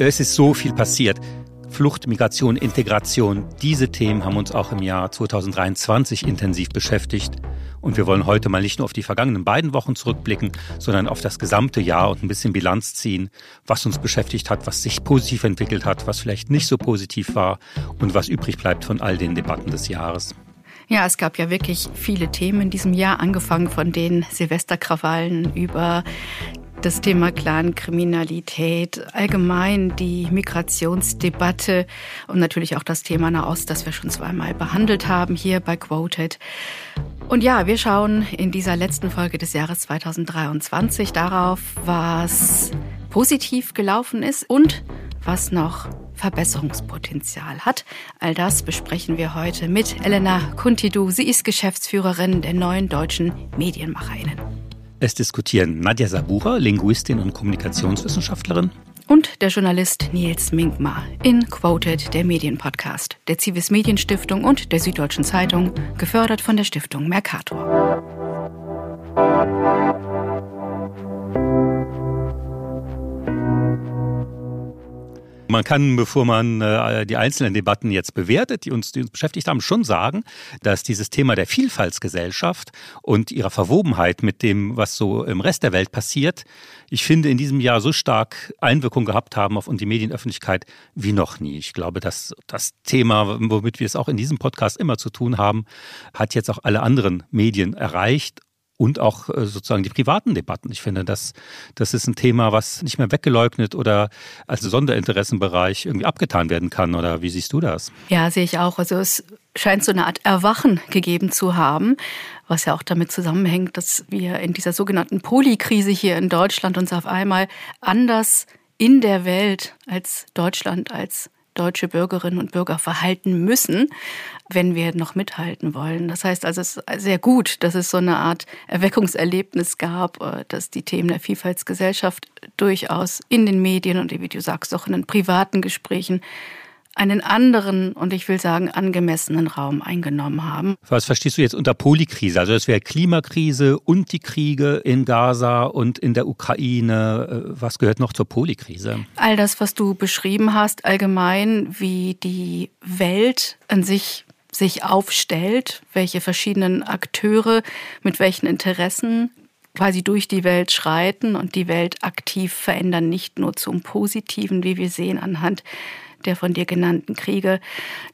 Es ist so viel passiert. Flucht, Migration, Integration, diese Themen haben uns auch im Jahr 2023 intensiv beschäftigt. Und wir wollen heute mal nicht nur auf die vergangenen beiden Wochen zurückblicken, sondern auf das gesamte Jahr und ein bisschen Bilanz ziehen, was uns beschäftigt hat, was sich positiv entwickelt hat, was vielleicht nicht so positiv war und was übrig bleibt von all den Debatten des Jahres. Ja, es gab ja wirklich viele Themen in diesem Jahr, angefangen von den Silvesterkrawallen über das Thema Clankriminalität, allgemein die Migrationsdebatte und natürlich auch das Thema Nahost, das wir schon zweimal behandelt haben hier bei Quoted. Und ja, wir schauen in dieser letzten Folge des Jahres 2023 darauf, was positiv gelaufen ist und was noch Verbesserungspotenzial hat. All das besprechen wir heute mit Elena Kuntidu. Sie ist Geschäftsführerin der neuen deutschen Medienmacherinnen. Es diskutieren Nadja Sabura, Linguistin und Kommunikationswissenschaftlerin. Und der Journalist Nils Minkmar in Quoted, der Medienpodcast der Civis Medienstiftung und der Süddeutschen Zeitung, gefördert von der Stiftung Mercator. Man kann, bevor man äh, die einzelnen Debatten jetzt bewertet, die uns, die uns beschäftigt haben, schon sagen, dass dieses Thema der Vielfaltsgesellschaft und ihrer Verwobenheit mit dem, was so im Rest der Welt passiert, ich finde, in diesem Jahr so stark Einwirkung gehabt haben auf die Medienöffentlichkeit wie noch nie. Ich glaube, dass das Thema, womit wir es auch in diesem Podcast immer zu tun haben, hat jetzt auch alle anderen Medien erreicht und auch äh, sozusagen die privaten Debatten. Ich finde, das, das ist ein Thema, was nicht mehr weggeleugnet oder als Sonderinteressenbereich irgendwie abgetan werden kann. Oder wie siehst du das? Ja, sehe ich auch. Also es scheint so eine Art Erwachen gegeben zu haben, was ja auch damit zusammenhängt, dass wir in dieser sogenannten Polikrise hier in Deutschland uns auf einmal anders in der Welt als Deutschland, als deutsche Bürgerinnen und Bürger verhalten müssen, wenn wir noch mithalten wollen. Das heißt also, es ist sehr gut, dass es so eine Art Erweckungserlebnis gab, äh, dass die Themen der Vielfaltsgesellschaft durchaus in den Medien und wie du sagst, auch in den privaten Gesprächen einen anderen und ich will sagen angemessenen Raum eingenommen haben. Was verstehst du jetzt unter Polykrise? Also das wäre Klimakrise und die Kriege in Gaza und in der Ukraine. Äh, was gehört noch zur Polykrise? All das, was du beschrieben hast, allgemein, wie die Welt an sich sich aufstellt, welche verschiedenen Akteure mit welchen Interessen quasi durch die Welt schreiten und die Welt aktiv verändern, nicht nur zum Positiven, wie wir sehen anhand der von dir genannten Kriege.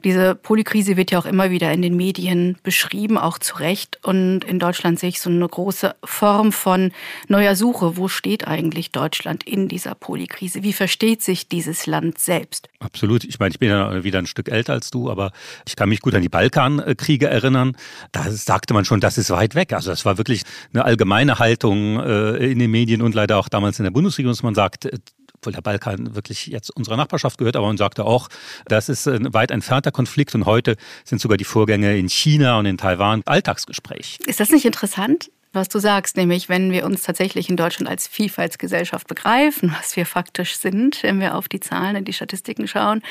Diese Polykrise wird ja auch immer wieder in den Medien beschrieben, auch zu Recht. Und in Deutschland sehe ich so eine große Form von neuer Suche. Wo steht eigentlich Deutschland in dieser Polykrise? Wie versteht sich dieses Land selbst? Absolut. Ich meine, ich bin ja wieder ein Stück älter als du, aber ich kann mich gut an die Balkankriege erinnern. Da sagte man schon, das ist weit weg. Also das war wirklich eine allgemeine Haltung äh, in den Medien und leider auch damals in der Bundesregierung, dass man sagt, obwohl der Balkan wirklich jetzt unserer Nachbarschaft gehört, aber man sagte auch, das ist ein weit entfernter Konflikt und heute sind sogar die Vorgänge in China und in Taiwan Alltagsgespräch. Ist das nicht interessant? was du sagst, nämlich wenn wir uns tatsächlich in Deutschland als Vielfaltsgesellschaft begreifen, was wir faktisch sind, wenn wir auf die Zahlen und die Statistiken schauen,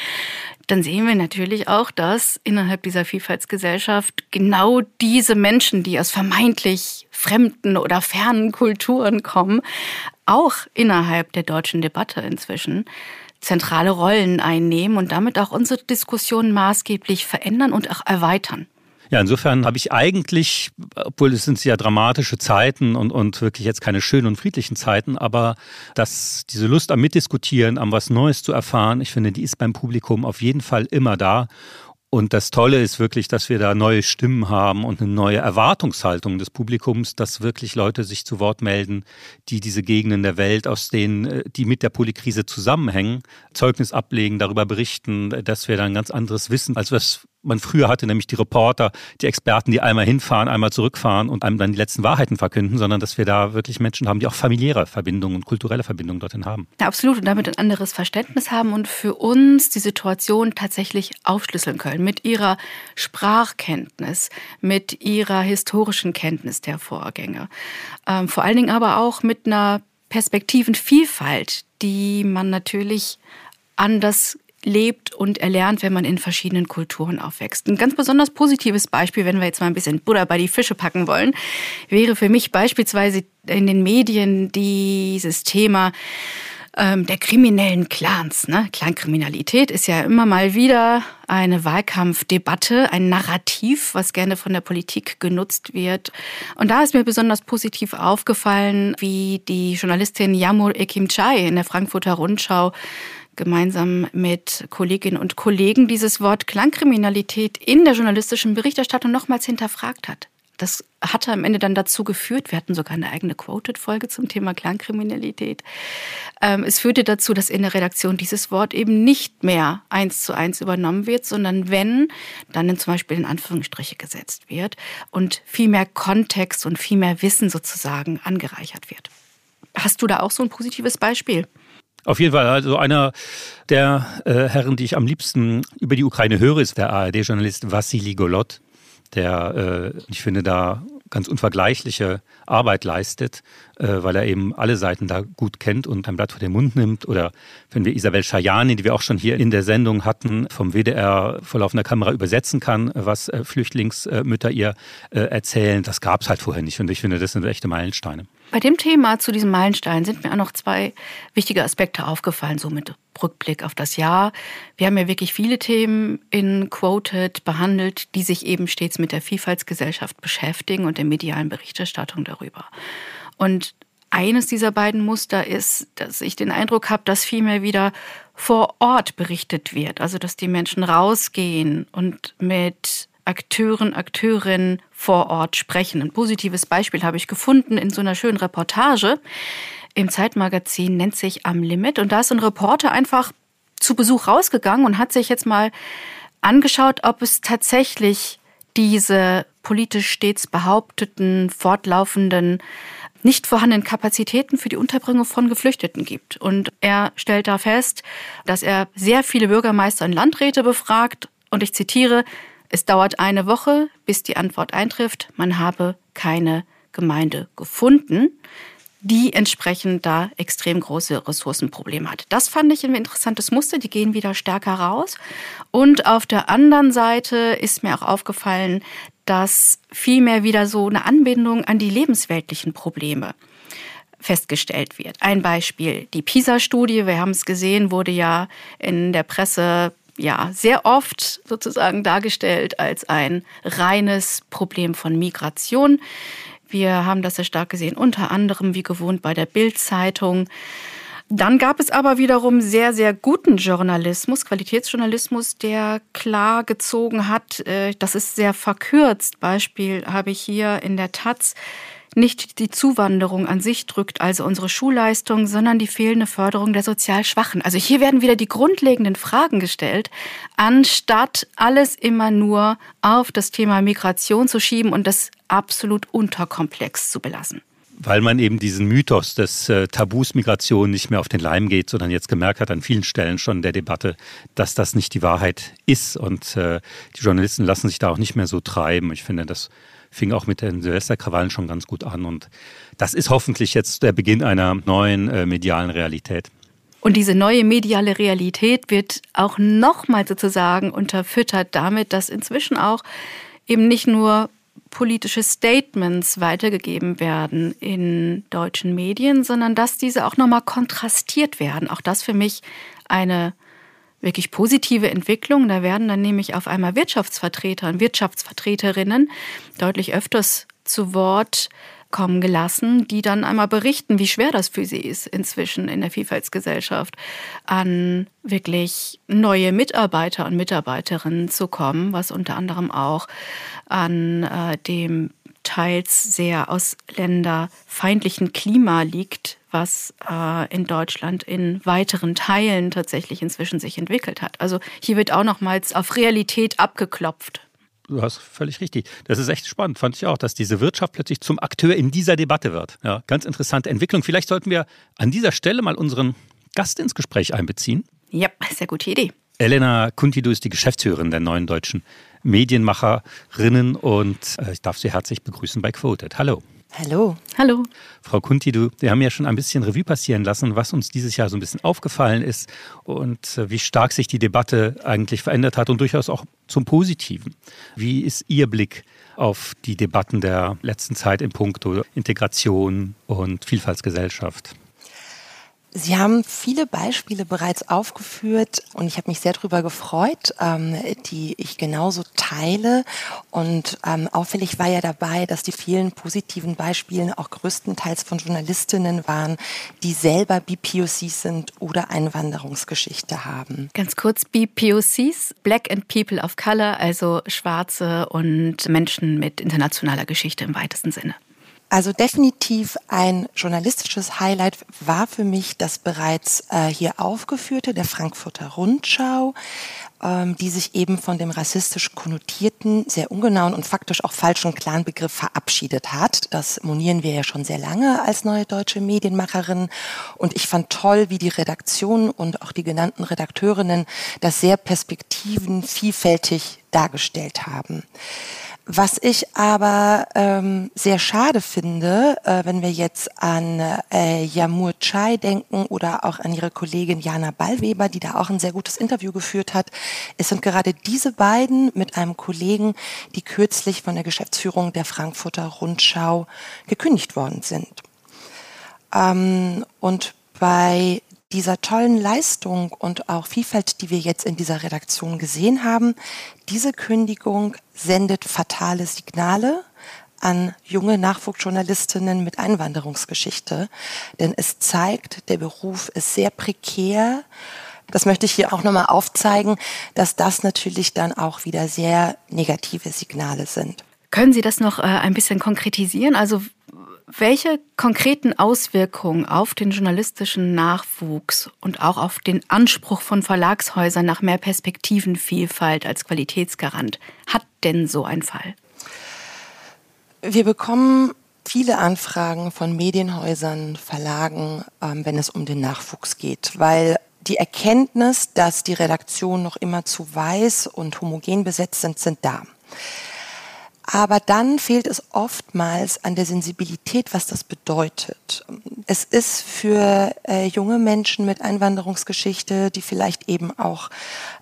dann sehen wir natürlich auch, dass innerhalb dieser Vielfaltsgesellschaft genau diese Menschen, die aus vermeintlich fremden oder fernen Kulturen kommen, auch innerhalb der deutschen Debatte inzwischen zentrale Rollen einnehmen und damit auch unsere Diskussion maßgeblich verändern und auch erweitern. Ja, insofern habe ich eigentlich, obwohl es sind ja dramatische Zeiten und, und wirklich jetzt keine schönen und friedlichen Zeiten, aber dass diese Lust am Mitdiskutieren, am was Neues zu erfahren, ich finde, die ist beim Publikum auf jeden Fall immer da. Und das Tolle ist wirklich, dass wir da neue Stimmen haben und eine neue Erwartungshaltung des Publikums, dass wirklich Leute sich zu Wort melden, die diese Gegenden der Welt, aus denen, äh, die mit der Polykrise zusammenhängen, Zeugnis ablegen, darüber berichten, dass wir da ein ganz anderes Wissen, als was man früher hatte, nämlich die Reporter, die Experten, die einmal hinfahren, einmal zurückfahren und einem dann die letzten Wahrheiten verkünden, sondern dass wir da wirklich Menschen haben, die auch familiäre Verbindungen und kulturelle Verbindungen dorthin haben. Ja, absolut und damit ein anderes Verständnis haben und für uns die Situation tatsächlich aufschlüsseln können mit ihrer Sprachkenntnis, mit ihrer historischen Kenntnis der Vorgänge. Ähm, vor allen Dingen aber auch mit einer Perspektivenvielfalt, die man natürlich anders lebt und erlernt, wenn man in verschiedenen Kulturen aufwächst. Ein ganz besonders positives Beispiel, wenn wir jetzt mal ein bisschen Butter bei die Fische packen wollen, wäre für mich beispielsweise in den Medien dieses Thema ähm, der kriminellen Clans. Ne? Clankriminalität ist ja immer mal wieder eine Wahlkampfdebatte, ein Narrativ, was gerne von der Politik genutzt wird. Und da ist mir besonders positiv aufgefallen, wie die Journalistin Yamur Ekimchai in der Frankfurter Rundschau gemeinsam mit Kolleginnen und Kollegen dieses Wort Klangkriminalität in der journalistischen Berichterstattung nochmals hinterfragt hat. Das hatte am Ende dann dazu geführt, wir hatten sogar eine eigene Quoted-Folge zum Thema Klangkriminalität. Ähm, es führte dazu, dass in der Redaktion dieses Wort eben nicht mehr eins zu eins übernommen wird, sondern wenn, dann in zum Beispiel in Anführungsstriche gesetzt wird und viel mehr Kontext und viel mehr Wissen sozusagen angereichert wird. Hast du da auch so ein positives Beispiel? Auf jeden Fall, also einer der äh, Herren, die ich am liebsten über die Ukraine höre, ist der ARD-Journalist Vassili Golot, der, äh, ich finde, da ganz unvergleichliche Arbeit leistet, äh, weil er eben alle Seiten da gut kennt und ein Blatt vor den Mund nimmt. Oder wenn wir Isabel Schajani, die wir auch schon hier in der Sendung hatten, vom WDR vor laufender Kamera übersetzen kann, was äh, Flüchtlingsmütter ihr äh, erzählen, das gab es halt vorher nicht. Und ich finde, das sind echte Meilensteine. Bei dem Thema zu diesem Meilenstein sind mir auch noch zwei wichtige Aspekte aufgefallen, so mit Rückblick auf das Jahr. Wir haben ja wirklich viele Themen in Quoted behandelt, die sich eben stets mit der Vielfaltsgesellschaft beschäftigen und der medialen Berichterstattung darüber. Und eines dieser beiden Muster ist, dass ich den Eindruck habe, dass vielmehr wieder vor Ort berichtet wird. Also, dass die Menschen rausgehen und mit Akteuren, Akteurinnen vor Ort sprechen. Ein positives Beispiel habe ich gefunden in so einer schönen Reportage im Zeitmagazin, nennt sich Am Limit. Und da ist ein Reporter einfach zu Besuch rausgegangen und hat sich jetzt mal angeschaut, ob es tatsächlich diese politisch stets behaupteten, fortlaufenden, nicht vorhandenen Kapazitäten für die Unterbringung von Geflüchteten gibt. Und er stellt da fest, dass er sehr viele Bürgermeister und Landräte befragt. Und ich zitiere, es dauert eine Woche, bis die Antwort eintrifft, man habe keine Gemeinde gefunden, die entsprechend da extrem große Ressourcenprobleme hat. Das fand ich ein interessantes Muster, die gehen wieder stärker raus. Und auf der anderen Seite ist mir auch aufgefallen, dass vielmehr wieder so eine Anbindung an die lebensweltlichen Probleme festgestellt wird. Ein Beispiel, die PISA-Studie, wir haben es gesehen, wurde ja in der Presse ja sehr oft sozusagen dargestellt als ein reines Problem von Migration. Wir haben das sehr stark gesehen, unter anderem wie gewohnt bei der Bild-Zeitung. Dann gab es aber wiederum sehr, sehr guten Journalismus, Qualitätsjournalismus, der klar gezogen hat, äh, das ist sehr verkürzt. Beispiel habe ich hier in der Taz nicht die Zuwanderung an sich drückt, also unsere Schulleistung, sondern die fehlende Förderung der sozial Schwachen. Also hier werden wieder die grundlegenden Fragen gestellt, anstatt alles immer nur auf das Thema Migration zu schieben und das absolut unterkomplex zu belassen weil man eben diesen Mythos des äh, Tabus Migration nicht mehr auf den Leim geht, sondern jetzt gemerkt hat an vielen Stellen schon der Debatte, dass das nicht die Wahrheit ist. Und äh, die Journalisten lassen sich da auch nicht mehr so treiben. Ich finde, das fing auch mit den Silvesterkrawallen schon ganz gut an. Und das ist hoffentlich jetzt der Beginn einer neuen äh, medialen Realität. Und diese neue mediale Realität wird auch nochmal sozusagen unterfüttert damit, dass inzwischen auch eben nicht nur politische Statements weitergegeben werden in deutschen Medien, sondern dass diese auch nochmal kontrastiert werden. Auch das für mich eine wirklich positive Entwicklung. Da werden dann nämlich auf einmal Wirtschaftsvertreter und Wirtschaftsvertreterinnen deutlich öfters zu Wort kommen gelassen, die dann einmal berichten, wie schwer das für sie ist, inzwischen in der Vielfaltsgesellschaft an wirklich neue Mitarbeiter und Mitarbeiterinnen zu kommen, was unter anderem auch an äh, dem teils sehr ausländerfeindlichen Klima liegt, was äh, in Deutschland in weiteren Teilen tatsächlich inzwischen sich entwickelt hat. Also hier wird auch nochmals auf Realität abgeklopft. Du hast völlig richtig. Das ist echt spannend, fand ich auch, dass diese Wirtschaft plötzlich zum Akteur in dieser Debatte wird. Ja, ganz interessante Entwicklung. Vielleicht sollten wir an dieser Stelle mal unseren Gast ins Gespräch einbeziehen. Ja, sehr gute Idee. Elena Kuntidu ist die Geschäftsführerin der neuen deutschen Medienmacherinnen und äh, ich darf Sie herzlich begrüßen bei Quoted. Hallo. Hallo. Hallo. Frau Kuntidu, wir haben ja schon ein bisschen Revue passieren lassen, was uns dieses Jahr so ein bisschen aufgefallen ist und äh, wie stark sich die Debatte eigentlich verändert hat und durchaus auch zum Positiven. Wie ist Ihr Blick auf die Debatten der letzten Zeit in puncto Integration und Vielfaltsgesellschaft? Sie haben viele Beispiele bereits aufgeführt und ich habe mich sehr darüber gefreut, ähm, die ich genauso teile. Und ähm, auffällig war ja dabei, dass die vielen positiven Beispiele auch größtenteils von Journalistinnen waren, die selber BPOCs sind oder Einwanderungsgeschichte haben. Ganz kurz, BPOCs, Black and People of Color, also Schwarze und Menschen mit internationaler Geschichte im weitesten Sinne. Also definitiv ein journalistisches Highlight war für mich das bereits äh, hier aufgeführte der Frankfurter Rundschau, ähm, die sich eben von dem rassistisch konnotierten, sehr ungenauen und faktisch auch falschen Clanbegriff verabschiedet hat. Das monieren wir ja schon sehr lange als neue deutsche Medienmacherin. Und ich fand toll, wie die Redaktion und auch die genannten Redakteurinnen das sehr perspektiven, vielfältig dargestellt haben. Was ich aber ähm, sehr schade finde, äh, wenn wir jetzt an äh, Yamur Chai denken oder auch an ihre Kollegin Jana Ballweber, die da auch ein sehr gutes Interview geführt hat, es sind gerade diese beiden mit einem Kollegen, die kürzlich von der Geschäftsführung der Frankfurter Rundschau gekündigt worden sind. Ähm, und bei dieser tollen Leistung und auch Vielfalt, die wir jetzt in dieser Redaktion gesehen haben, diese Kündigung sendet fatale Signale an junge Nachwuchsjournalistinnen mit Einwanderungsgeschichte, denn es zeigt, der Beruf ist sehr prekär. Das möchte ich hier auch nochmal aufzeigen, dass das natürlich dann auch wieder sehr negative Signale sind. Können Sie das noch äh, ein bisschen konkretisieren? Also welche konkreten Auswirkungen auf den journalistischen Nachwuchs und auch auf den Anspruch von Verlagshäusern nach mehr Perspektivenvielfalt als Qualitätsgarant hat denn so ein Fall? Wir bekommen viele Anfragen von Medienhäusern, Verlagen, ähm, wenn es um den Nachwuchs geht, weil die Erkenntnis, dass die Redaktionen noch immer zu weiß und homogen besetzt sind, sind da. Aber dann fehlt es oftmals an der Sensibilität, was das bedeutet. Es ist für äh, junge Menschen mit Einwanderungsgeschichte, die vielleicht eben auch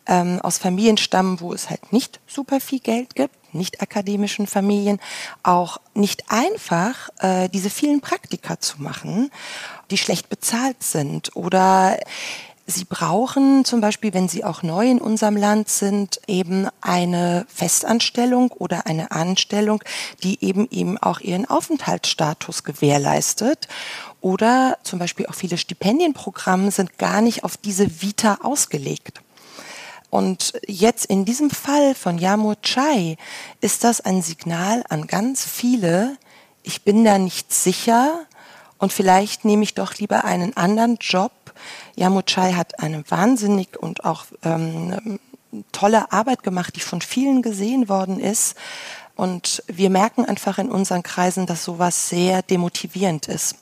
ähm, aus Familien stammen, wo es halt nicht super viel Geld gibt, nicht akademischen Familien, auch nicht einfach, äh, diese vielen Praktika zu machen, die schlecht bezahlt sind oder Sie brauchen zum Beispiel, wenn Sie auch neu in unserem Land sind, eben eine Festanstellung oder eine Anstellung, die eben eben auch Ihren Aufenthaltsstatus gewährleistet. Oder zum Beispiel auch viele Stipendienprogramme sind gar nicht auf diese Vita ausgelegt. Und jetzt in diesem Fall von Yamur Chai ist das ein Signal an ganz viele, ich bin da nicht sicher und vielleicht nehme ich doch lieber einen anderen Job, Yamuchai hat eine wahnsinnig und auch ähm, tolle Arbeit gemacht, die von vielen gesehen worden ist. Und wir merken einfach in unseren Kreisen, dass sowas sehr demotivierend ist.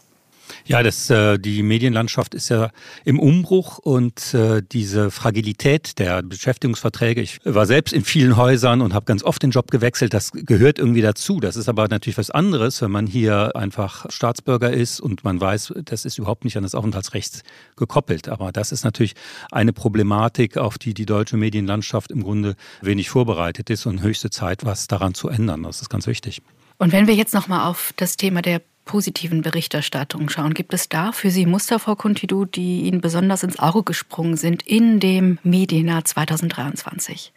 Ja, das, äh, die Medienlandschaft ist ja im Umbruch und äh, diese Fragilität der Beschäftigungsverträge. Ich war selbst in vielen Häusern und habe ganz oft den Job gewechselt. Das gehört irgendwie dazu. Das ist aber natürlich was anderes, wenn man hier einfach Staatsbürger ist und man weiß, das ist überhaupt nicht an das Aufenthaltsrecht gekoppelt. Aber das ist natürlich eine Problematik, auf die die deutsche Medienlandschaft im Grunde wenig vorbereitet ist und höchste Zeit, was daran zu ändern. Das ist ganz wichtig. Und wenn wir jetzt nochmal auf das Thema der positiven Berichterstattung schauen, gibt es da für Sie Muster, Frau Kuntidu, die Ihnen besonders ins Auge gesprungen sind in dem Medienjahr 2023?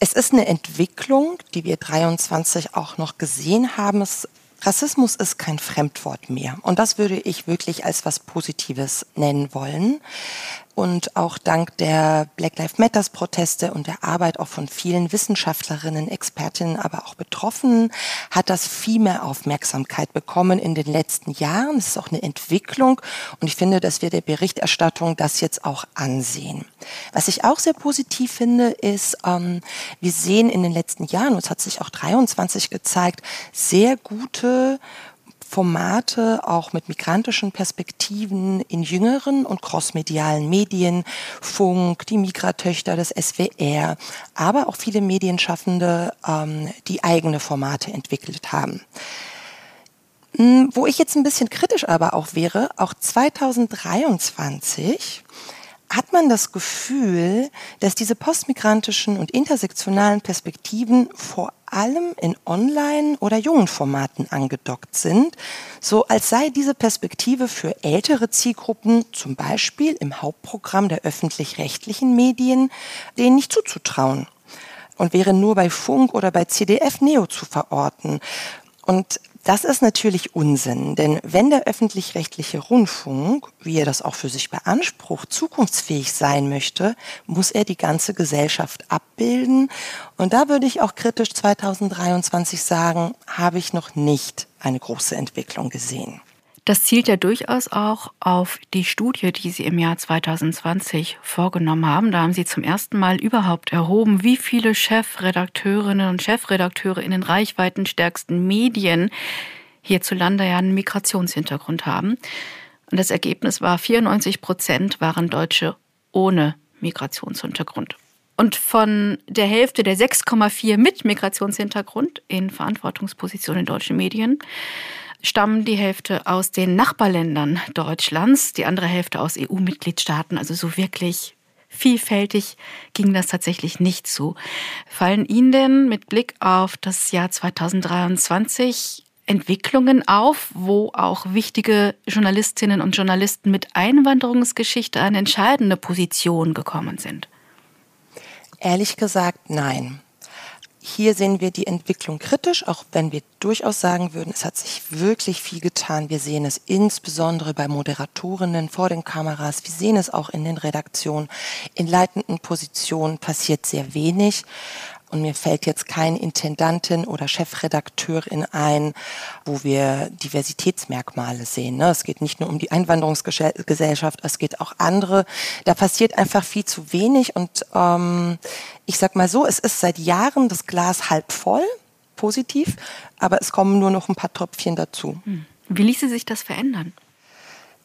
Es ist eine Entwicklung, die wir 23 auch noch gesehen haben. Es, Rassismus ist kein Fremdwort mehr. Und das würde ich wirklich als was Positives nennen wollen. Und auch dank der Black Lives Matters Proteste und der Arbeit auch von vielen Wissenschaftlerinnen, Expertinnen, aber auch Betroffenen hat das viel mehr Aufmerksamkeit bekommen in den letzten Jahren. Es ist auch eine Entwicklung und ich finde, dass wir der Berichterstattung das jetzt auch ansehen. Was ich auch sehr positiv finde, ist, ähm, wir sehen in den letzten Jahren, und es hat sich auch 23 gezeigt, sehr gute Formate auch mit migrantischen Perspektiven in jüngeren und crossmedialen Medien, Funk, die Migratöchter, das SWR, aber auch viele Medienschaffende, ähm, die eigene Formate entwickelt haben. Hm, wo ich jetzt ein bisschen kritisch aber auch wäre, auch 2023 hat man das Gefühl, dass diese postmigrantischen und intersektionalen Perspektiven vor allem in Online- oder jungen Formaten angedockt sind, so als sei diese Perspektive für ältere Zielgruppen, zum Beispiel im Hauptprogramm der öffentlich-rechtlichen Medien, denen nicht zuzutrauen und wäre nur bei Funk oder bei CDF Neo zu verorten. Und das ist natürlich Unsinn, denn wenn der öffentlich-rechtliche Rundfunk, wie er das auch für sich beansprucht, zukunftsfähig sein möchte, muss er die ganze Gesellschaft abbilden. Und da würde ich auch kritisch 2023 sagen, habe ich noch nicht eine große Entwicklung gesehen. Das zielt ja durchaus auch auf die Studie, die Sie im Jahr 2020 vorgenommen haben. Da haben Sie zum ersten Mal überhaupt erhoben, wie viele Chefredakteurinnen und Chefredakteure in den reichweitenstärksten Medien hierzulande ja einen Migrationshintergrund haben. Und das Ergebnis war, 94 Prozent waren Deutsche ohne Migrationshintergrund. Und von der Hälfte der 6,4 mit Migrationshintergrund in Verantwortungspositionen in deutschen Medien stammen die Hälfte aus den Nachbarländern Deutschlands, die andere Hälfte aus EU-Mitgliedstaaten. Also so wirklich vielfältig ging das tatsächlich nicht zu. Fallen Ihnen denn mit Blick auf das Jahr 2023 Entwicklungen auf, wo auch wichtige Journalistinnen und Journalisten mit Einwanderungsgeschichte an entscheidende Positionen gekommen sind? Ehrlich gesagt, nein. Hier sehen wir die Entwicklung kritisch, auch wenn wir durchaus sagen würden, es hat sich wirklich viel getan. Wir sehen es insbesondere bei Moderatorinnen vor den Kameras. Wir sehen es auch in den Redaktionen. In leitenden Positionen passiert sehr wenig. Und mir fällt jetzt kein Intendantin oder Chefredakteurin ein, wo wir Diversitätsmerkmale sehen. Ne? Es geht nicht nur um die Einwanderungsgesellschaft, es geht auch andere. Da passiert einfach viel zu wenig. Und ähm, ich sag mal so, es ist seit Jahren das Glas halb voll, positiv, aber es kommen nur noch ein paar Tröpfchen dazu. Hm. Wie ließe sich das verändern?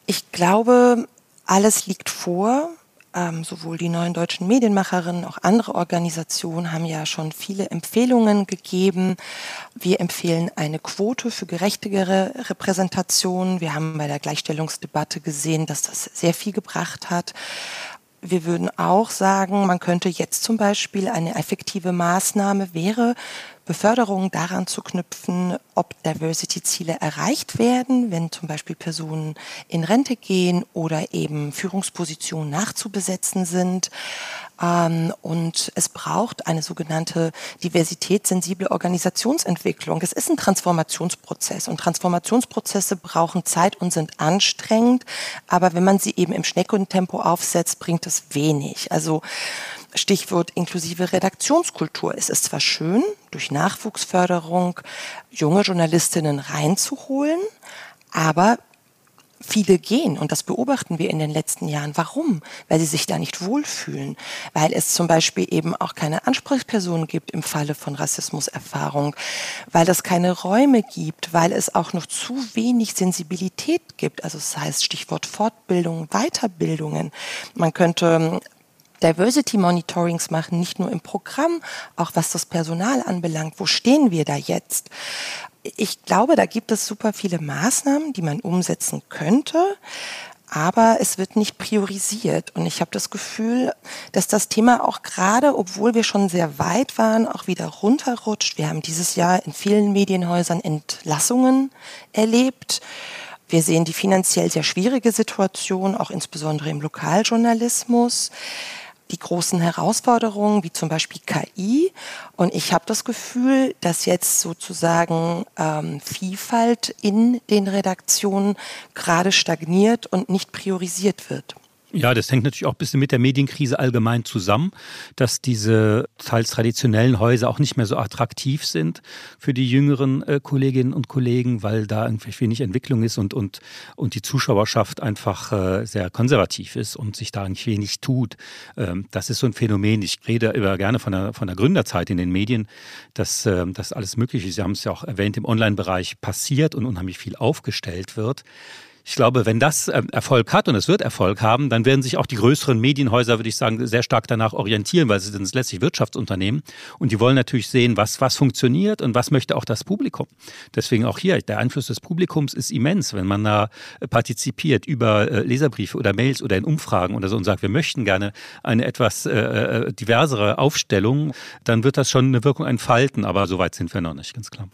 Ich glaube, alles liegt vor ähm, sowohl die neuen deutschen Medienmacherinnen, auch andere Organisationen haben ja schon viele Empfehlungen gegeben. Wir empfehlen eine Quote für gerechtigere Repräsentation. Wir haben bei der Gleichstellungsdebatte gesehen, dass das sehr viel gebracht hat. Wir würden auch sagen, man könnte jetzt zum Beispiel eine effektive Maßnahme wäre, Beförderung daran zu knüpfen, ob Diversity-Ziele erreicht werden, wenn zum Beispiel Personen in Rente gehen oder eben Führungspositionen nachzubesetzen sind. Ähm, und es braucht eine sogenannte diversitätssensible Organisationsentwicklung. Es ist ein Transformationsprozess und Transformationsprozesse brauchen Zeit und sind anstrengend. Aber wenn man sie eben im Schneckentempo aufsetzt, bringt es wenig. Also Stichwort inklusive Redaktionskultur. Es ist zwar schön, durch Nachwuchsförderung junge Journalistinnen reinzuholen, aber Viele gehen und das beobachten wir in den letzten Jahren. Warum? Weil sie sich da nicht wohlfühlen. Weil es zum Beispiel eben auch keine Ansprechpersonen gibt im Falle von Rassismuserfahrung. Weil es keine Räume gibt. Weil es auch noch zu wenig Sensibilität gibt. Also das heißt Stichwort Fortbildung, Weiterbildungen. Man könnte Diversity Monitorings machen, nicht nur im Programm, auch was das Personal anbelangt. Wo stehen wir da jetzt? Ich glaube, da gibt es super viele Maßnahmen, die man umsetzen könnte. Aber es wird nicht priorisiert. Und ich habe das Gefühl, dass das Thema auch gerade, obwohl wir schon sehr weit waren, auch wieder runterrutscht. Wir haben dieses Jahr in vielen Medienhäusern Entlassungen erlebt. Wir sehen die finanziell sehr schwierige Situation, auch insbesondere im Lokaljournalismus die großen Herausforderungen, wie zum Beispiel KI. Und ich habe das Gefühl, dass jetzt sozusagen ähm, Vielfalt in den Redaktionen gerade stagniert und nicht priorisiert wird. Ja, das hängt natürlich auch ein bisschen mit der Medienkrise allgemein zusammen, dass diese teils traditionellen Häuser auch nicht mehr so attraktiv sind für die jüngeren äh, Kolleginnen und Kollegen, weil da irgendwie wenig Entwicklung ist und, und, und die Zuschauerschaft einfach äh, sehr konservativ ist und sich da eigentlich wenig tut. Ähm, das ist so ein Phänomen. Ich rede über gerne von der, von der Gründerzeit in den Medien, dass äh, das alles möglich ist. Sie haben es ja auch erwähnt, im Online-Bereich passiert und unheimlich viel aufgestellt wird. Ich glaube, wenn das ähm, Erfolg hat und es wird Erfolg haben, dann werden sich auch die größeren Medienhäuser, würde ich sagen, sehr stark danach orientieren, weil sie sind letztlich Wirtschaftsunternehmen und die wollen natürlich sehen, was, was funktioniert und was möchte auch das Publikum. Deswegen auch hier, der Einfluss des Publikums ist immens, wenn man da partizipiert über äh, Leserbriefe oder Mails oder in Umfragen oder so und sagt, wir möchten gerne eine etwas äh, äh diversere Aufstellung, dann wird das schon eine Wirkung entfalten, aber so weit sind wir noch nicht, ganz klar.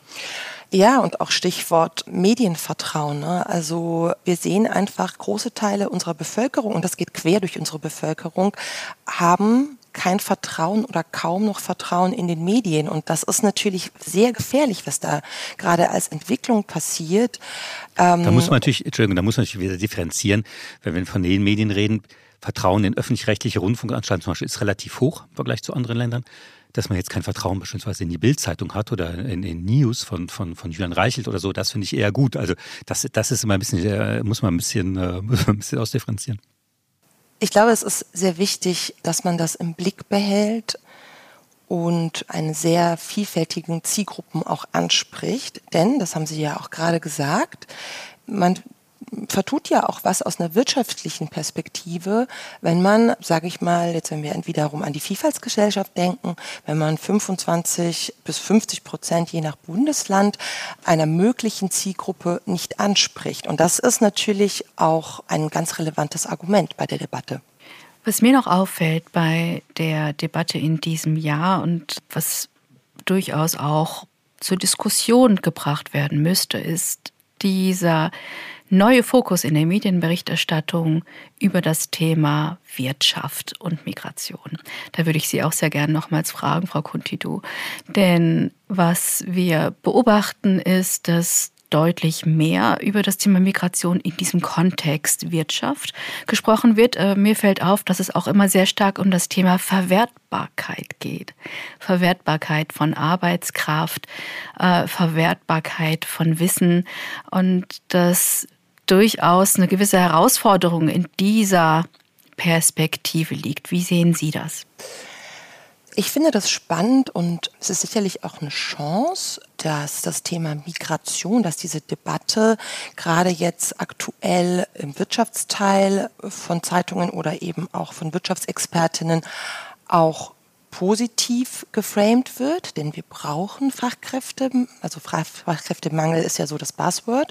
Ja, und auch Stichwort Medienvertrauen. Ne? Also wir sehen einfach, große Teile unserer Bevölkerung, und das geht quer durch unsere Bevölkerung, haben kein Vertrauen oder kaum noch Vertrauen in den Medien. Und das ist natürlich sehr gefährlich, was da gerade als Entwicklung passiert. da muss man natürlich, Entschuldigung, da muss man natürlich wieder differenzieren, wenn wir von den Medien reden. Vertrauen in öffentlich-rechtliche Rundfunkanstalten zum Beispiel ist relativ hoch im Vergleich zu anderen Ländern dass man jetzt kein Vertrauen beispielsweise in die Bildzeitung hat oder in, in News von, von, von Julian Reichelt oder so, das finde ich eher gut. Also das, das ist immer ein bisschen, äh, muss man ein bisschen, äh, muss man ein bisschen ausdifferenzieren. Ich glaube, es ist sehr wichtig, dass man das im Blick behält und eine sehr vielfältigen Zielgruppen auch anspricht. Denn, das haben Sie ja auch gerade gesagt, man vertut ja auch was aus einer wirtschaftlichen Perspektive, wenn man, sage ich mal, jetzt wenn wir wiederum an die Vielfaltsgesellschaft denken, wenn man 25 bis 50 Prozent je nach Bundesland einer möglichen Zielgruppe nicht anspricht. Und das ist natürlich auch ein ganz relevantes Argument bei der Debatte. Was mir noch auffällt bei der Debatte in diesem Jahr und was durchaus auch zur Diskussion gebracht werden müsste, ist dieser neue Fokus in der Medienberichterstattung über das Thema Wirtschaft und Migration. Da würde ich Sie auch sehr gerne nochmals fragen, Frau Kuntidu. Denn was wir beobachten ist, dass deutlich mehr über das Thema Migration in diesem Kontext Wirtschaft gesprochen wird. Äh, mir fällt auf, dass es auch immer sehr stark um das Thema Verwertbarkeit geht. Verwertbarkeit von Arbeitskraft, äh, Verwertbarkeit von Wissen und dass durchaus eine gewisse Herausforderung in dieser Perspektive liegt. Wie sehen Sie das? Ich finde das spannend und es ist sicherlich auch eine Chance, dass das Thema Migration, dass diese Debatte gerade jetzt aktuell im Wirtschaftsteil von Zeitungen oder eben auch von Wirtschaftsexpertinnen auch positiv geframed wird, denn wir brauchen Fachkräfte, also Fachkräftemangel ist ja so das Buzzword.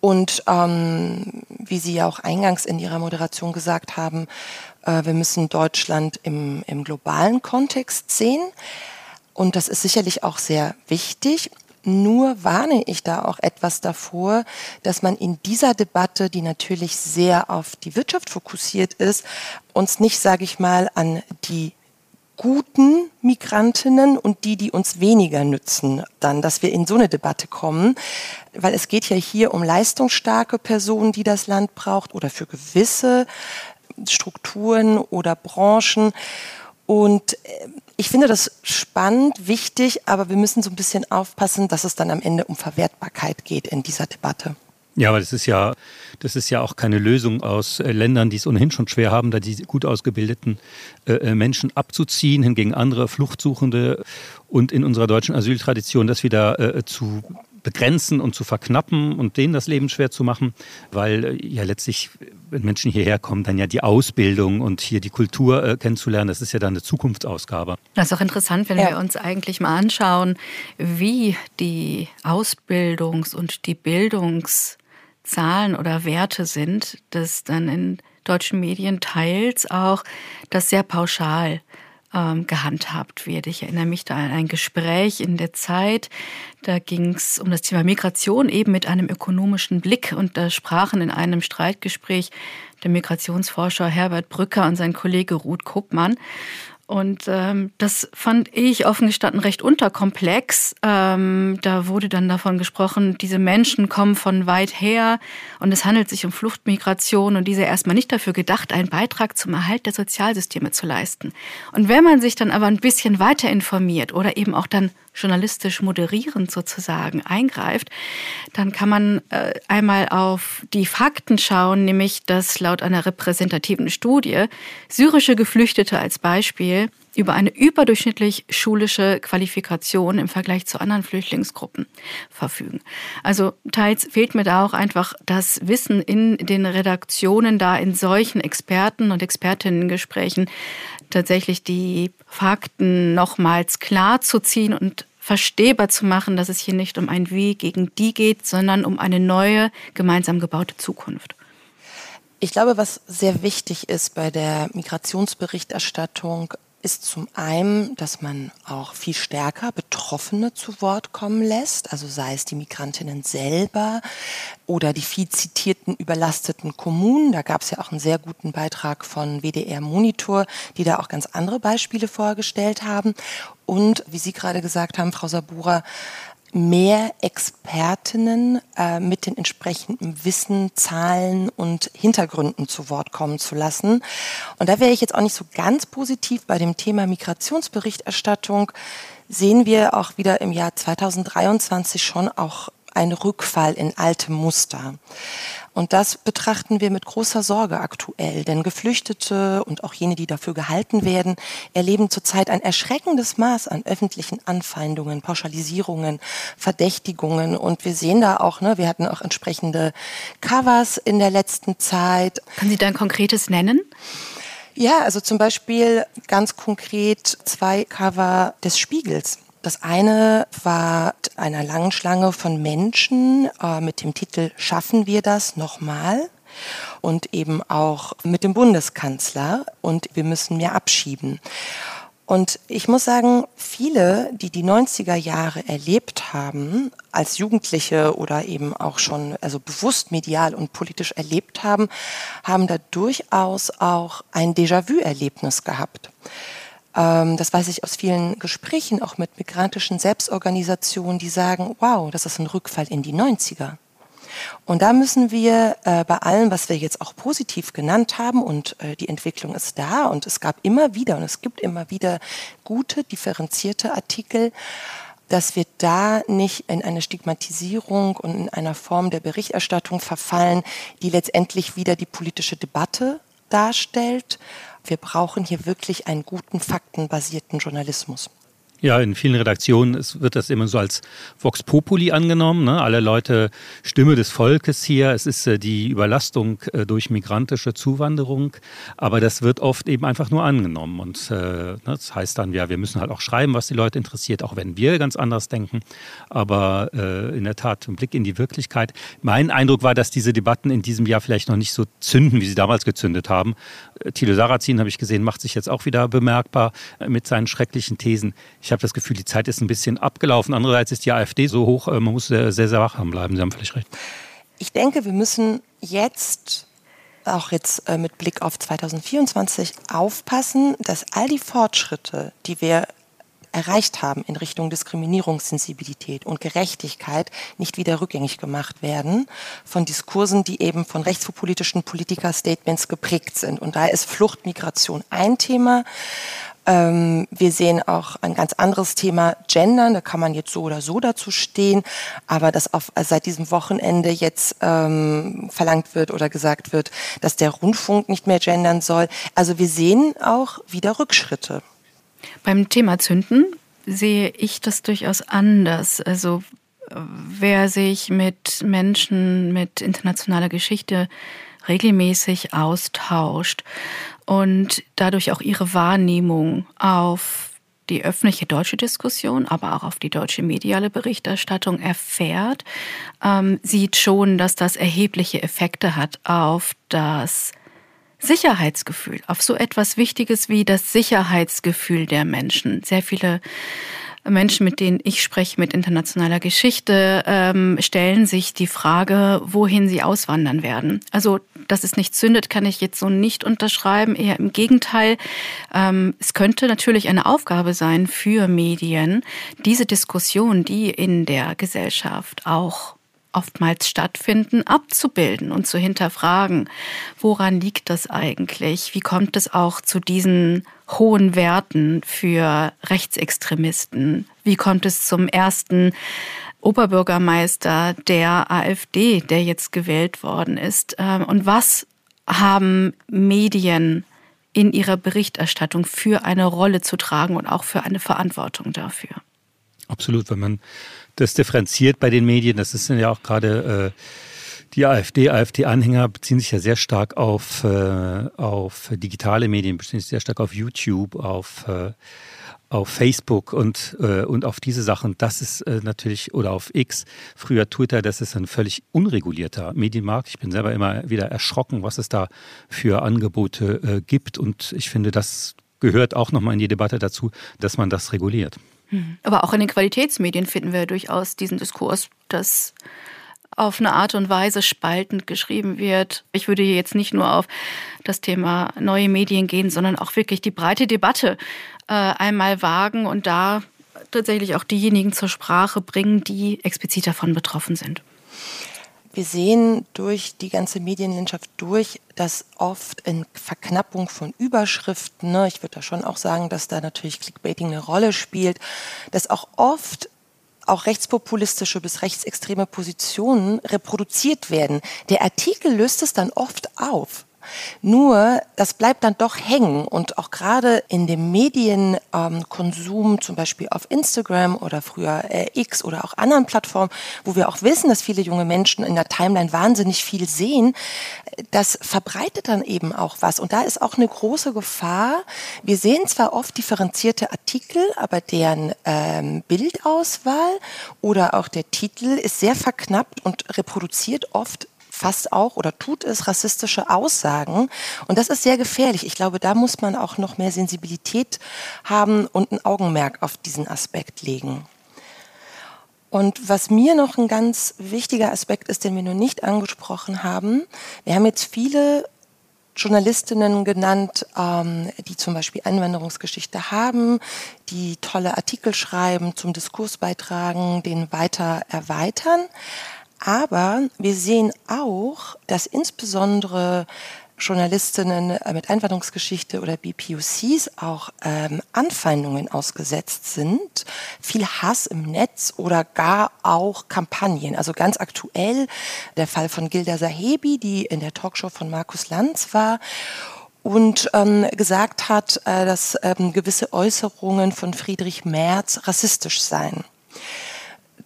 Und ähm, wie Sie ja auch eingangs in Ihrer Moderation gesagt haben, äh, wir müssen Deutschland im, im globalen Kontext sehen. Und das ist sicherlich auch sehr wichtig. Nur warne ich da auch etwas davor, dass man in dieser Debatte, die natürlich sehr auf die Wirtschaft fokussiert ist, uns nicht, sage ich mal, an die guten Migrantinnen und die, die uns weniger nützen, dann, dass wir in so eine Debatte kommen, weil es geht ja hier um leistungsstarke Personen, die das Land braucht oder für gewisse Strukturen oder Branchen. Und äh, ich finde das spannend, wichtig, aber wir müssen so ein bisschen aufpassen, dass es dann am Ende um Verwertbarkeit geht in dieser Debatte. Ja, aber das ist ja, das ist ja auch keine Lösung aus äh, Ländern, die es ohnehin schon schwer haben, da die gut ausgebildeten äh, äh, Menschen abzuziehen, hingegen andere Fluchtsuchende und in unserer deutschen Asyltradition das wieder äh, zu begrenzen und zu verknappen und denen das Leben schwer zu machen, weil ja letztlich, wenn Menschen hierher kommen, dann ja die Ausbildung und hier die Kultur äh, kennenzulernen, das ist ja dann eine Zukunftsausgabe. Das ist auch interessant, wenn ja. wir uns eigentlich mal anschauen, wie die Ausbildungs- und die Bildungs- Zahlen oder Werte sind, dass dann in deutschen Medien teils auch das sehr pauschal ähm, gehandhabt wird. Ich erinnere mich da an ein Gespräch in der Zeit, da ging es um das Thema Migration eben mit einem ökonomischen Blick. Und da sprachen in einem Streitgespräch der Migrationsforscher Herbert Brücker und sein Kollege Ruth Kuppmann und ähm, das fand ich offen gestanden recht unterkomplex. Ähm, da wurde dann davon gesprochen, diese Menschen kommen von weit her und es handelt sich um Fluchtmigration und diese erstmal nicht dafür gedacht, einen Beitrag zum Erhalt der Sozialsysteme zu leisten. Und wenn man sich dann aber ein bisschen weiter informiert oder eben auch dann journalistisch moderierend sozusagen eingreift, dann kann man äh, einmal auf die Fakten schauen, nämlich dass laut einer repräsentativen Studie syrische Geflüchtete als Beispiel über eine überdurchschnittlich schulische Qualifikation im Vergleich zu anderen Flüchtlingsgruppen verfügen. Also teils fehlt mir da auch einfach das Wissen in den Redaktionen, da in solchen Experten- und Expertinnengesprächen tatsächlich die Fakten nochmals klar zu ziehen und verstehbar zu machen, dass es hier nicht um ein Wie gegen die geht, sondern um eine neue, gemeinsam gebaute Zukunft. Ich glaube, was sehr wichtig ist bei der Migrationsberichterstattung, ist zum einen, dass man auch viel stärker Betroffene zu Wort kommen lässt, also sei es die Migrantinnen selber oder die viel zitierten überlasteten Kommunen. Da gab es ja auch einen sehr guten Beitrag von WDR Monitor, die da auch ganz andere Beispiele vorgestellt haben. Und wie Sie gerade gesagt haben, Frau Sabura, mehr Expertinnen äh, mit den entsprechenden Wissen, Zahlen und Hintergründen zu Wort kommen zu lassen. Und da wäre ich jetzt auch nicht so ganz positiv bei dem Thema Migrationsberichterstattung. Sehen wir auch wieder im Jahr 2023 schon auch einen Rückfall in alte Muster. Und das betrachten wir mit großer Sorge aktuell, denn Geflüchtete und auch jene, die dafür gehalten werden, erleben zurzeit ein erschreckendes Maß an öffentlichen Anfeindungen, Pauschalisierungen, Verdächtigungen. Und wir sehen da auch, ne, wir hatten auch entsprechende Covers in der letzten Zeit. Können Sie da ein konkretes nennen? Ja, also zum Beispiel ganz konkret zwei Cover des Spiegels. Das eine war einer langen Schlange von Menschen äh, mit dem Titel Schaffen wir das nochmal? Und eben auch mit dem Bundeskanzler und wir müssen mehr abschieben. Und ich muss sagen, viele, die die 90er Jahre erlebt haben, als Jugendliche oder eben auch schon also bewusst medial und politisch erlebt haben, haben da durchaus auch ein Déjà-vu-Erlebnis gehabt. Ähm, das weiß ich aus vielen Gesprächen, auch mit migrantischen Selbstorganisationen, die sagen, wow, das ist ein Rückfall in die 90er. Und da müssen wir äh, bei allem, was wir jetzt auch positiv genannt haben, und äh, die Entwicklung ist da, und es gab immer wieder, und es gibt immer wieder gute, differenzierte Artikel, dass wir da nicht in eine Stigmatisierung und in einer Form der Berichterstattung verfallen, die letztendlich wieder die politische Debatte darstellt wir brauchen hier wirklich einen guten, faktenbasierten Journalismus. Ja, in vielen Redaktionen wird das immer so als Vox Populi angenommen. Ne? Alle Leute Stimme des Volkes hier. Es ist äh, die Überlastung äh, durch migrantische Zuwanderung. Aber das wird oft eben einfach nur angenommen. Und äh, ne, das heißt dann, ja, wir müssen halt auch schreiben, was die Leute interessiert, auch wenn wir ganz anders denken. Aber äh, in der Tat, ein Blick in die Wirklichkeit. Mein Eindruck war, dass diese Debatten in diesem Jahr vielleicht noch nicht so zünden, wie sie damals gezündet haben. Äh, Thilo Sarrazin, habe ich gesehen, macht sich jetzt auch wieder bemerkbar äh, mit seinen schrecklichen Thesen. Ich ich habe das Gefühl, die Zeit ist ein bisschen abgelaufen. Andererseits ist die AfD so hoch, äh, man muss sehr, sehr, sehr wachsam bleiben. Sie haben völlig recht. Ich denke, wir müssen jetzt auch jetzt äh, mit Blick auf 2024 aufpassen, dass all die Fortschritte, die wir erreicht haben in Richtung Diskriminierungssensibilität und Gerechtigkeit nicht wieder rückgängig gemacht werden von Diskursen, die eben von rechtspopulistischen Politiker-Statements geprägt sind. Und da ist Fluchtmigration ein Thema. Ähm, wir sehen auch ein ganz anderes Thema Gendern. Da kann man jetzt so oder so dazu stehen. Aber dass auf, also seit diesem Wochenende jetzt ähm, verlangt wird oder gesagt wird, dass der Rundfunk nicht mehr gendern soll. Also wir sehen auch wieder Rückschritte. Beim Thema Zünden sehe ich das durchaus anders. Also wer sich mit Menschen mit internationaler Geschichte regelmäßig austauscht und dadurch auch ihre Wahrnehmung auf die öffentliche deutsche Diskussion, aber auch auf die deutsche mediale Berichterstattung erfährt, ähm, sieht schon, dass das erhebliche Effekte hat auf das Sicherheitsgefühl, auf so etwas Wichtiges wie das Sicherheitsgefühl der Menschen. Sehr viele Menschen, mit denen ich spreche mit internationaler Geschichte, ähm, stellen sich die Frage, wohin sie auswandern werden. Also, dass es nicht zündet, kann ich jetzt so nicht unterschreiben. Eher im Gegenteil. Ähm, es könnte natürlich eine Aufgabe sein für Medien, diese Diskussion, die in der Gesellschaft auch oftmals stattfinden, abzubilden und zu hinterfragen, woran liegt das eigentlich? Wie kommt es auch zu diesen hohen Werten für Rechtsextremisten? Wie kommt es zum ersten Oberbürgermeister der AfD, der jetzt gewählt worden ist? Ähm, und was haben Medien in ihrer Berichterstattung für eine Rolle zu tragen und auch für eine Verantwortung dafür. Absolut, wenn man das differenziert bei den Medien, das ist ja auch gerade äh, die AfD, AfD-Anhänger beziehen sich ja sehr stark auf, äh, auf digitale Medien, beziehen sich sehr stark auf YouTube, auf, äh, auf Facebook und, äh, und auf diese Sachen. Das ist äh, natürlich, oder auf X, früher Twitter, das ist ein völlig unregulierter Medienmarkt. Ich bin selber immer wieder erschrocken, was es da für Angebote äh, gibt. Und ich finde, das gehört auch nochmal in die Debatte dazu, dass man das reguliert. Mhm. Aber auch in den Qualitätsmedien finden wir durchaus diesen Diskurs, dass auf eine Art und Weise spaltend geschrieben wird. Ich würde hier jetzt nicht nur auf das Thema neue Medien gehen, sondern auch wirklich die breite Debatte äh, einmal wagen und da tatsächlich auch diejenigen zur Sprache bringen, die explizit davon betroffen sind. Wir sehen durch die ganze Medienlandschaft durch, dass oft in Verknappung von Überschriften, ne, ich würde da schon auch sagen, dass da natürlich Clickbaiting eine Rolle spielt, dass auch oft auch rechtspopulistische bis rechtsextreme Positionen reproduziert werden. Der Artikel löst es dann oft auf. Nur, das bleibt dann doch hängen und auch gerade in dem Medienkonsum, ähm, zum Beispiel auf Instagram oder früher äh, X oder auch anderen Plattformen, wo wir auch wissen, dass viele junge Menschen in der Timeline wahnsinnig viel sehen, das verbreitet dann eben auch was. Und da ist auch eine große Gefahr. Wir sehen zwar oft differenzierte Artikel, aber deren ähm, Bildauswahl oder auch der Titel ist sehr verknappt und reproduziert oft fast auch oder tut es rassistische Aussagen. Und das ist sehr gefährlich. Ich glaube, da muss man auch noch mehr Sensibilität haben und ein Augenmerk auf diesen Aspekt legen. Und was mir noch ein ganz wichtiger Aspekt ist, den wir noch nicht angesprochen haben, wir haben jetzt viele Journalistinnen genannt, ähm, die zum Beispiel Einwanderungsgeschichte haben, die tolle Artikel schreiben, zum Diskurs beitragen, den weiter erweitern. Aber wir sehen auch, dass insbesondere Journalistinnen äh, mit Einwanderungsgeschichte oder BPUCs auch ähm, Anfeindungen ausgesetzt sind, viel Hass im Netz oder gar auch Kampagnen. Also ganz aktuell der Fall von Gilda Sahebi, die in der Talkshow von Markus Lanz war und ähm, gesagt hat, äh, dass ähm, gewisse Äußerungen von Friedrich Merz rassistisch seien.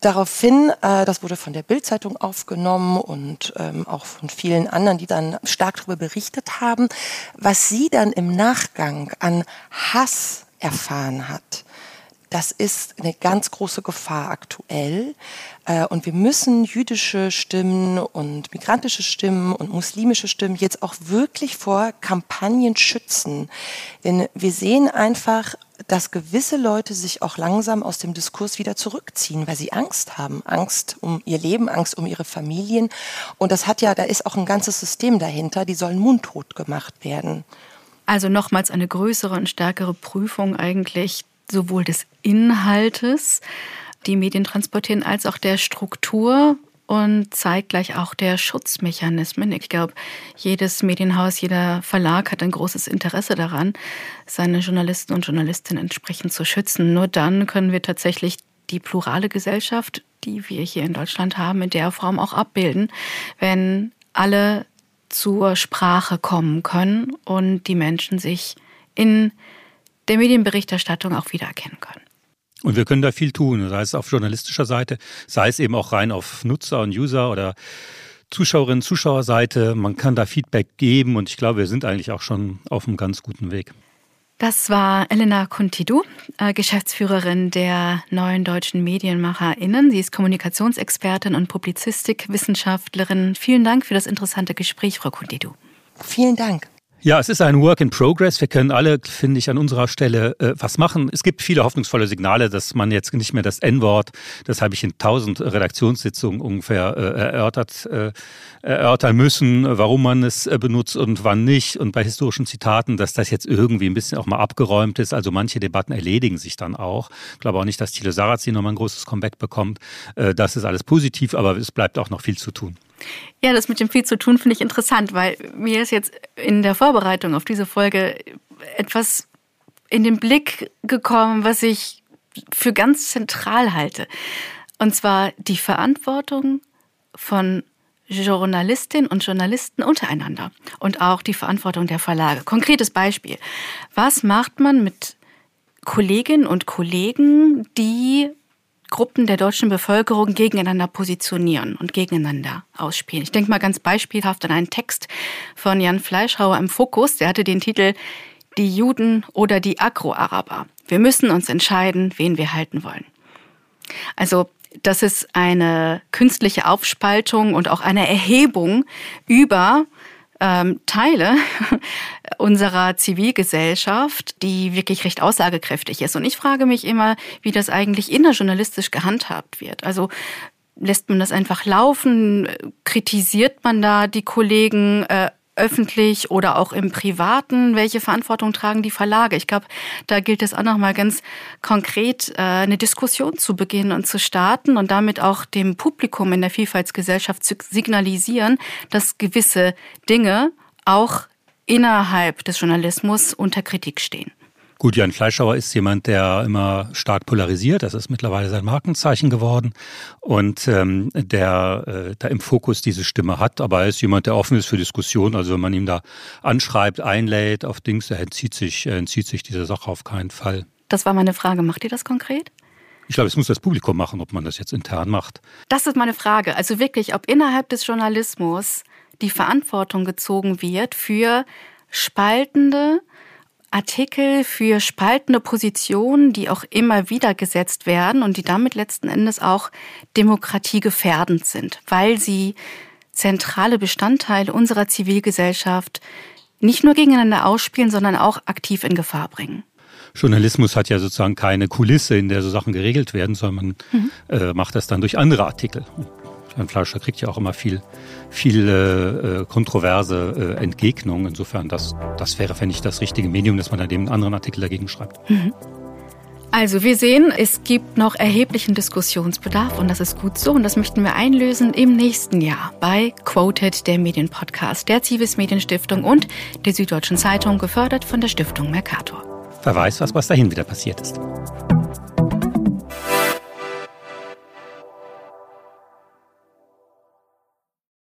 Daraufhin, äh, das wurde von der Bildzeitung aufgenommen und ähm, auch von vielen anderen, die dann stark darüber berichtet haben, was sie dann im Nachgang an Hass erfahren hat. Das ist eine ganz große Gefahr aktuell. Äh, und wir müssen jüdische Stimmen und migrantische Stimmen und muslimische Stimmen jetzt auch wirklich vor Kampagnen schützen. Denn wir sehen einfach, dass gewisse Leute sich auch langsam aus dem Diskurs wieder zurückziehen, weil sie Angst haben. Angst um ihr Leben, Angst um ihre Familien. Und das hat ja, da ist auch ein ganzes System dahinter, die sollen mundtot gemacht werden. Also nochmals eine größere und stärkere Prüfung eigentlich sowohl des Inhaltes, die Medien transportieren, als auch der Struktur und zeitgleich auch der Schutzmechanismen. Ich glaube, jedes Medienhaus, jeder Verlag hat ein großes Interesse daran, seine Journalisten und Journalistinnen entsprechend zu schützen. Nur dann können wir tatsächlich die plurale Gesellschaft, die wir hier in Deutschland haben, in der Form auch abbilden, wenn alle zur Sprache kommen können und die Menschen sich in der Medienberichterstattung auch wiedererkennen können. Und wir können da viel tun, sei es auf journalistischer Seite, sei es eben auch rein auf Nutzer- und User- oder Zuschauerinnen, Zuschauerseite. Man kann da Feedback geben und ich glaube, wir sind eigentlich auch schon auf einem ganz guten Weg. Das war Elena Kuntidu, äh, Geschäftsführerin der neuen deutschen MedienmacherInnen. Sie ist Kommunikationsexpertin und Publizistikwissenschaftlerin. Vielen Dank für das interessante Gespräch, Frau Kuntidu. Vielen Dank. Ja, es ist ein Work in Progress. Wir können alle, finde ich, an unserer Stelle äh, was machen. Es gibt viele hoffnungsvolle Signale, dass man jetzt nicht mehr das N-Wort, das habe ich in tausend Redaktionssitzungen ungefähr äh, erörtert, äh, erörtern müssen, warum man es äh, benutzt und wann nicht. Und bei historischen Zitaten, dass das jetzt irgendwie ein bisschen auch mal abgeräumt ist. Also manche Debatten erledigen sich dann auch. Ich glaube auch nicht, dass Thilo Sarrazin nochmal ein großes Comeback bekommt. Äh, das ist alles positiv, aber es bleibt auch noch viel zu tun. Ja, das mit dem viel zu tun finde ich interessant, weil mir ist jetzt in der Vorbereitung auf diese Folge etwas in den Blick gekommen, was ich für ganz zentral halte. Und zwar die Verantwortung von Journalistinnen und Journalisten untereinander und auch die Verantwortung der Verlage. Konkretes Beispiel. Was macht man mit Kolleginnen und Kollegen, die Gruppen der deutschen Bevölkerung gegeneinander positionieren und gegeneinander ausspielen. Ich denke mal ganz beispielhaft an einen Text von Jan Fleischhauer im Fokus. Der hatte den Titel Die Juden oder die Agro-Araber. Wir müssen uns entscheiden, wen wir halten wollen. Also das ist eine künstliche Aufspaltung und auch eine Erhebung über ähm, Teile unserer Zivilgesellschaft, die wirklich recht aussagekräftig ist. Und ich frage mich immer, wie das eigentlich innerjournalistisch gehandhabt wird. Also lässt man das einfach laufen? Kritisiert man da die Kollegen? Äh, öffentlich oder auch im Privaten? Welche Verantwortung tragen die Verlage? Ich glaube, da gilt es auch nochmal ganz konkret, äh, eine Diskussion zu beginnen und zu starten und damit auch dem Publikum in der Vielfaltsgesellschaft zu signalisieren, dass gewisse Dinge auch innerhalb des Journalismus unter Kritik stehen. Gut, Jan Fleischhauer ist jemand, der immer stark polarisiert. Das ist mittlerweile sein Markenzeichen geworden und ähm, der äh, da im Fokus diese Stimme hat. Aber er ist jemand, der offen ist für Diskussion. Also wenn man ihm da anschreibt, einlädt auf Dings, er entzieht sich, er entzieht sich dieser Sache auf keinen Fall. Das war meine Frage. Macht ihr das konkret? Ich glaube, es muss das Publikum machen, ob man das jetzt intern macht. Das ist meine Frage. Also wirklich, ob innerhalb des Journalismus die Verantwortung gezogen wird für spaltende, Artikel für spaltende Positionen, die auch immer wieder gesetzt werden und die damit letzten Endes auch demokratiegefährdend sind, weil sie zentrale Bestandteile unserer Zivilgesellschaft nicht nur gegeneinander ausspielen, sondern auch aktiv in Gefahr bringen. Journalismus hat ja sozusagen keine Kulisse, in der so Sachen geregelt werden, sondern man mhm. äh, macht das dann durch andere Artikel. Herrn Fleischer kriegt ja auch immer viel, viel äh, kontroverse äh, Entgegnung. Insofern, das, das wäre, fände ich, das richtige Medium, dass man da dem einen anderen Artikel dagegen schreibt. Mhm. Also wir sehen, es gibt noch erheblichen Diskussionsbedarf und das ist gut so und das möchten wir einlösen im nächsten Jahr bei Quoted, der Medienpodcast der Zivis Medienstiftung und der Süddeutschen Zeitung, gefördert von der Stiftung Mercator. Wer weiß, was, was dahin wieder passiert ist.